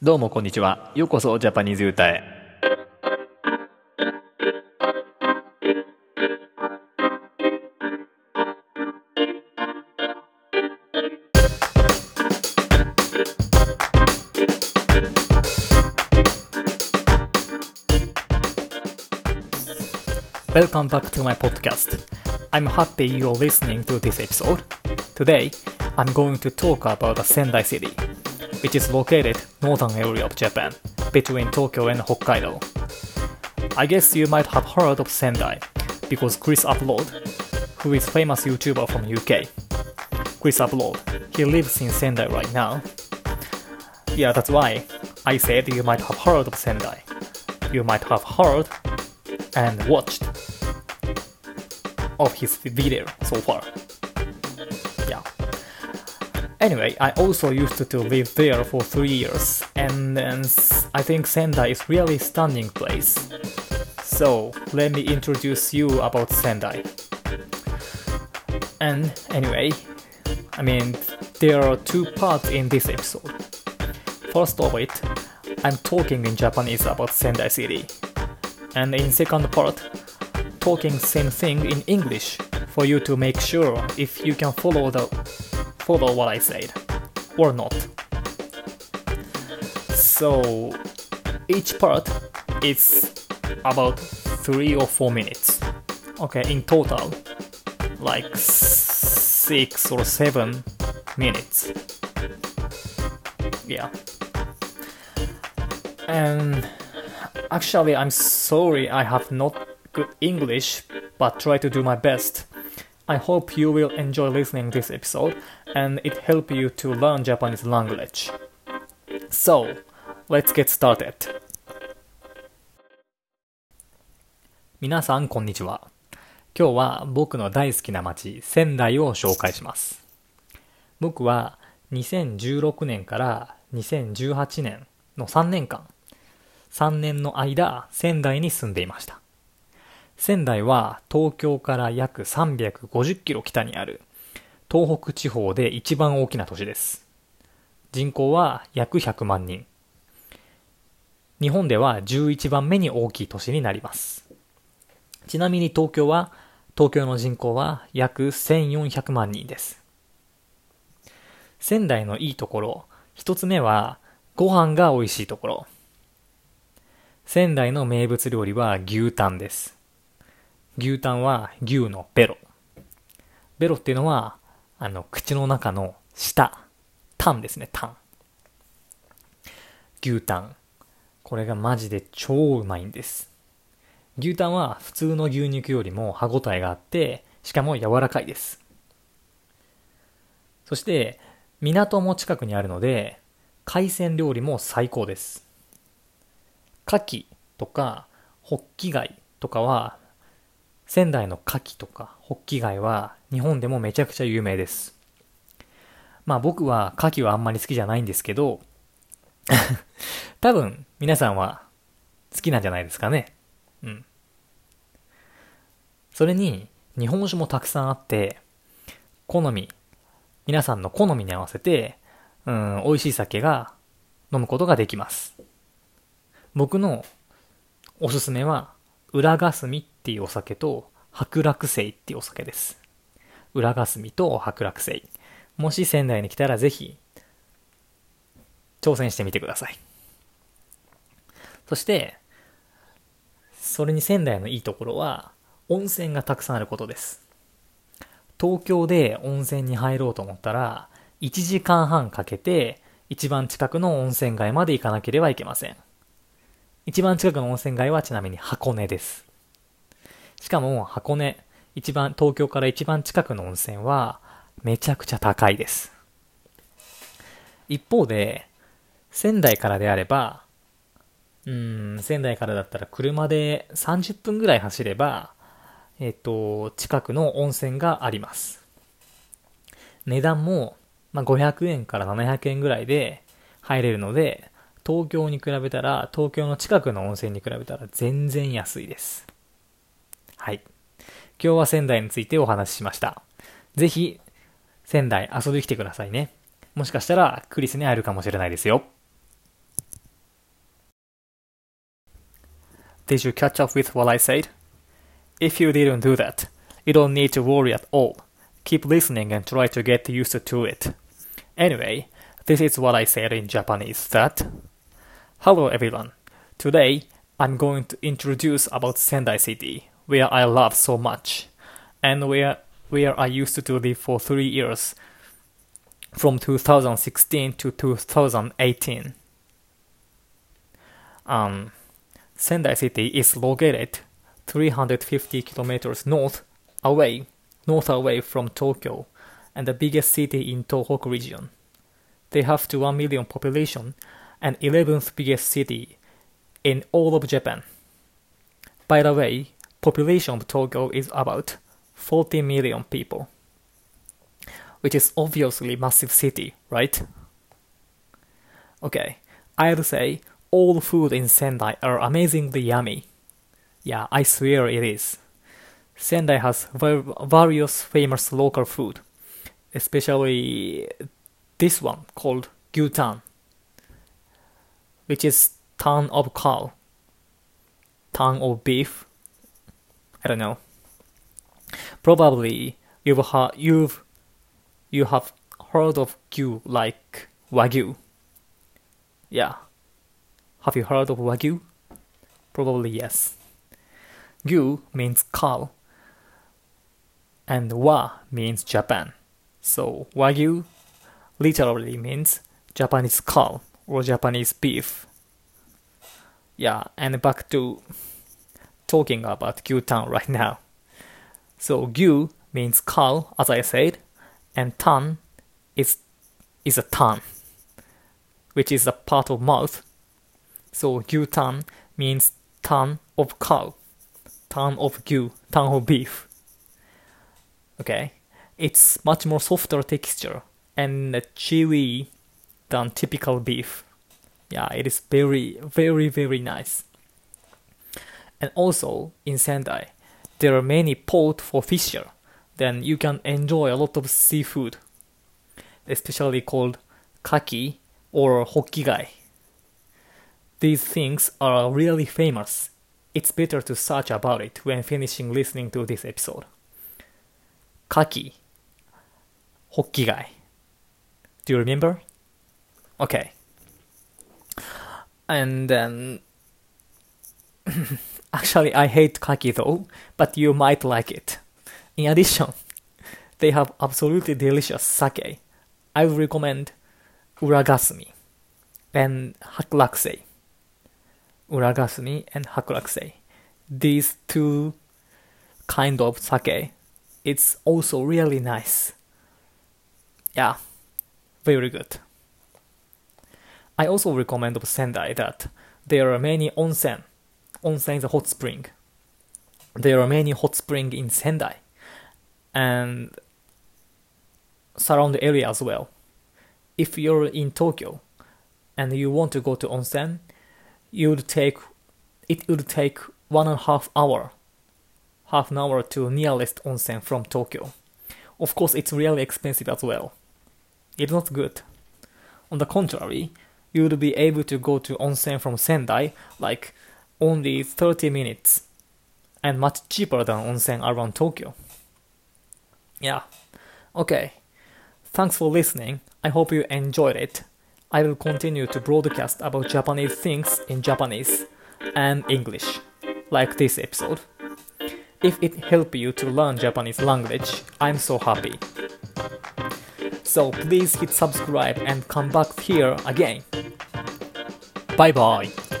どうもこんにちは。ようこそジャパニーズ歌へ。Welcome back to my podcast. I'm happy you're listening to this episode. Today, I'm going to talk about the Sendai city, which is located northern area of Japan, between Tokyo and Hokkaido. I guess you might have heard of Sendai because Chris Upload, who is famous YouTuber from UK. Chris Upload, he lives in Sendai right now. Yeah, that's why I said you might have heard of Sendai. You might have heard and watched of his video so far. Anyway, I also used to live there for three years, and then I think Sendai is really stunning place. So let me introduce you about Sendai. And anyway, I mean there are two parts in this episode. First of it, I'm talking in Japanese about Sendai City, and in second part, talking same thing in English for you to make sure if you can follow the follow what I said or not. So each part is about three or four minutes. Okay, in total, like six or seven minutes. Yeah. And actually, I'm sorry I have not good English, but try to do my best. I hope you will enjoy listening this episode and it help you to learn Japanese language. So, let's get started. 皆さんこんにちは。今日は僕の大好きな街、仙台を紹介します。僕は2016年から2018年の3年間、3年の間、仙台に住んでいました。仙台は東京から約350キロ北にある東北地方で一番大きな都市です。人口は約100万人。日本では11番目に大きい都市になります。ちなみに東京は、東京の人口は約1400万人です。仙台のいいところ、一つ目はご飯が美味しいところ。仙台の名物料理は牛タンです。牛タンは牛のベロ。ベロっていうのは、あの、口の中の下。タンですね、タン。牛タン。これがマジで超うまいんです。牛タンは普通の牛肉よりも歯ごたえがあって、しかも柔らかいです。そして、港も近くにあるので、海鮮料理も最高です。牡蠣とか、ホッキ貝とかは仙台の牡蠣とかホッキ貝は日本でもめちゃくちゃ有名です。まあ僕は牡蠣はあんまり好きじゃないんですけど、多分皆さんは好きなんじゃないですかね。うん。それに日本酒もたくさんあって、好み、皆さんの好みに合わせて、うん、美味しい酒が飲むことができます。僕のおすすめは、裏霞っていうお酒と白楽星っていうお酒です。裏霞と白楽星。もし仙台に来たらぜひ挑戦してみてください。そして、それに仙台のいいところは温泉がたくさんあることです。東京で温泉に入ろうと思ったら1時間半かけて一番近くの温泉街まで行かなければいけません。一番近くの温泉街はちなみに箱根です。しかも箱根、一番、東京から一番近くの温泉はめちゃくちゃ高いです。一方で、仙台からであれば、うん、仙台からだったら車で30分ぐらい走れば、えっと、近くの温泉があります。値段も、まあ、500円から700円ぐらいで入れるので、東京に比べたら、東京の近くの温泉に比べたら全然安いです。はい。今日は仙台についてお話ししました。ぜひ、仙台遊びに来てくださいね。もしかしたらクリスに会えるかもしれないですよ。Did you catch up with what I said? If you didn't do that, you don't need to worry at all. Keep listening and try to get used to it. Anyway, this is what I said in Japanese that Hello everyone. Today I'm going to introduce about Sendai City, where I love so much, and where where I used to live for 3 years from 2016 to 2018. Um, Sendai City is located 350 kilometers north away, north away from Tokyo, and the biggest city in Tohoku region. They have to 1 million population and 11th biggest city in all of Japan. By the way, population of Tokyo is about 40 million people, which is obviously massive city, right? Okay, I'd say all food in Sendai are amazingly yummy. Yeah, I swear it is. Sendai has various famous local food, especially this one called gyutan, which is tongue of cow, tongue of beef. I don't know. Probably you've ha- you've you have heard of gyu like wagyu. Yeah. Have you heard of wagyu? Probably yes. Gyu means cow, and wa means Japan. So wagyu literally means Japanese cow or Japanese beef. Yeah, and back to talking about gyutan right now. So gyu means cow, as I said, and tan is is a tan, which is a part of mouth. So gyutan means tan of cow, tan of gyu, tan of beef. Okay, it's much more softer texture and chewy than typical beef. Yeah, it is very, very, very nice. And also in Sendai, there are many port for fisher. Then you can enjoy a lot of seafood, especially called kaki or hokkigai. These things are really famous. It's better to search about it when finishing listening to this episode. Kaki, hokkigai. Do you remember? Okay. And then actually I hate kaki though, but you might like it. In addition, they have absolutely delicious sake. I would recommend uragasumi and hakurakusei. Uragasumi and hakurakusei. These two kind of sake, it's also really nice. Yeah, very good. I also recommend of Sendai that there are many onsen. Onsen is a hot spring. There are many hot spring in Sendai and surround area as well. If you're in Tokyo and you want to go to onsen, you would take it would take one and a half hour, half an hour to nearest onsen from Tokyo. Of course, it's really expensive as well. It's not good. On the contrary, you would be able to go to onsen from Sendai like only 30 minutes and much cheaper than onsen around Tokyo. Yeah. Okay. Thanks for listening. I hope you enjoyed it. I will continue to broadcast about Japanese things in Japanese and English, like this episode. If it helped you to learn Japanese language, I'm so happy. So please hit subscribe and come back here again. Bye bye.